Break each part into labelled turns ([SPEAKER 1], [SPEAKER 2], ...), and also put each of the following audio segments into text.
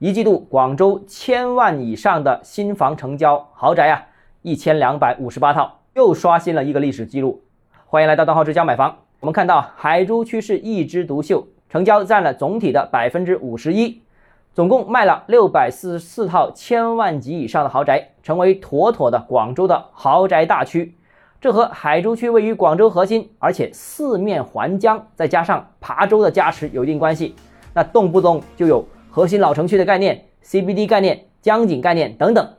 [SPEAKER 1] 一季度广州千万以上的新房成交豪宅啊，一千两百五十八套，又刷新了一个历史记录。欢迎来到邓浩之家买房。我们看到海珠区是一枝独秀，成交占了总体的百分之五十一，总共卖了六百四十四套千万级以上的豪宅，成为妥妥的广州的豪宅大区。这和海珠区位于广州核心，而且四面环江，再加上琶洲的加持有一定关系。那动不动就有核心老城区的概念、CBD 概念、江景概念等等。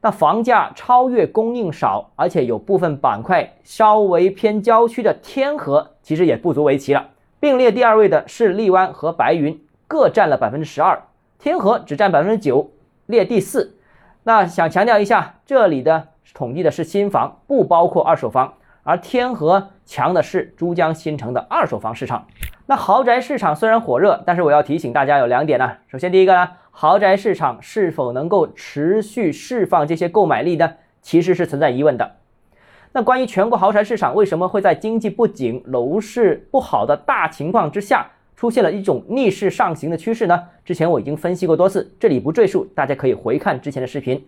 [SPEAKER 1] 那房价超越供应少，而且有部分板块稍微偏郊区的天河，其实也不足为奇了。并列第二位的是荔湾和白云，各占了百分之十二，天河只占百分之九，列第四。那想强调一下，这里的。统计的是新房，不包括二手房，而天河强的是珠江新城的二手房市场。那豪宅市场虽然火热，但是我要提醒大家有两点呢。首先，第一个呢，豪宅市场是否能够持续释放这些购买力呢？其实是存在疑问的。那关于全国豪宅市场为什么会在经济不景、楼市不好的大情况之下，出现了一种逆势上行的趋势呢？之前我已经分析过多次，这里不赘述，大家可以回看之前的视频。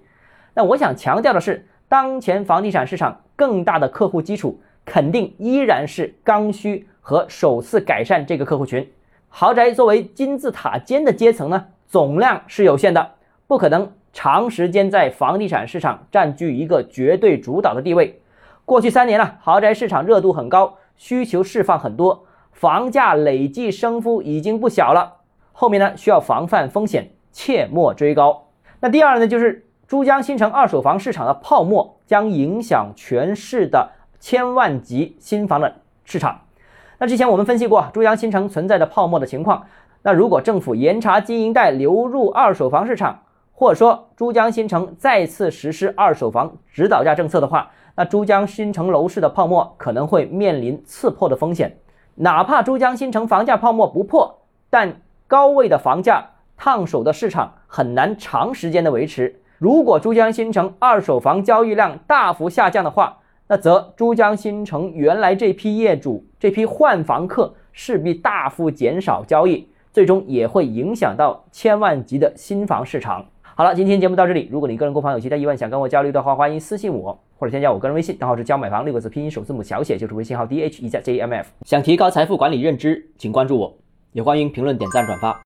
[SPEAKER 1] 那我想强调的是。当前房地产市场更大的客户基础，肯定依然是刚需和首次改善这个客户群。豪宅作为金字塔尖的阶层呢，总量是有限的，不可能长时间在房地产市场占据一个绝对主导的地位。过去三年呢，豪宅市场热度很高，需求释放很多，房价累计升幅已经不小了。后面呢，需要防范风险，切莫追高。那第二呢，就是。珠江新城二手房市场的泡沫将影响全市的千万级新房的市场。那之前我们分析过珠江新城存在的泡沫的情况。那如果政府严查经营贷流入二手房市场，或者说珠江新城再次实施二手房指导价政策的话，那珠江新城楼市的泡沫可能会面临刺破的风险。哪怕珠江新城房价泡沫不破，但高位的房价烫手的市场很难长时间的维持。如果珠江新城二手房交易量大幅下降的话，那则珠江新城原来这批业主、这批换房客势必大幅减少交易，最终也会影响到千万级的新房市场。好了，今天节目到这里。如果你个人购房有其他疑问，想跟我交流的话，欢迎私信我或者添加我个人微信，账号是教买房六个字拼音首字母小写，就是微信号 d h 一加 j m f。想提高财富管理认知，请关注我，也欢迎评论、点赞、转发。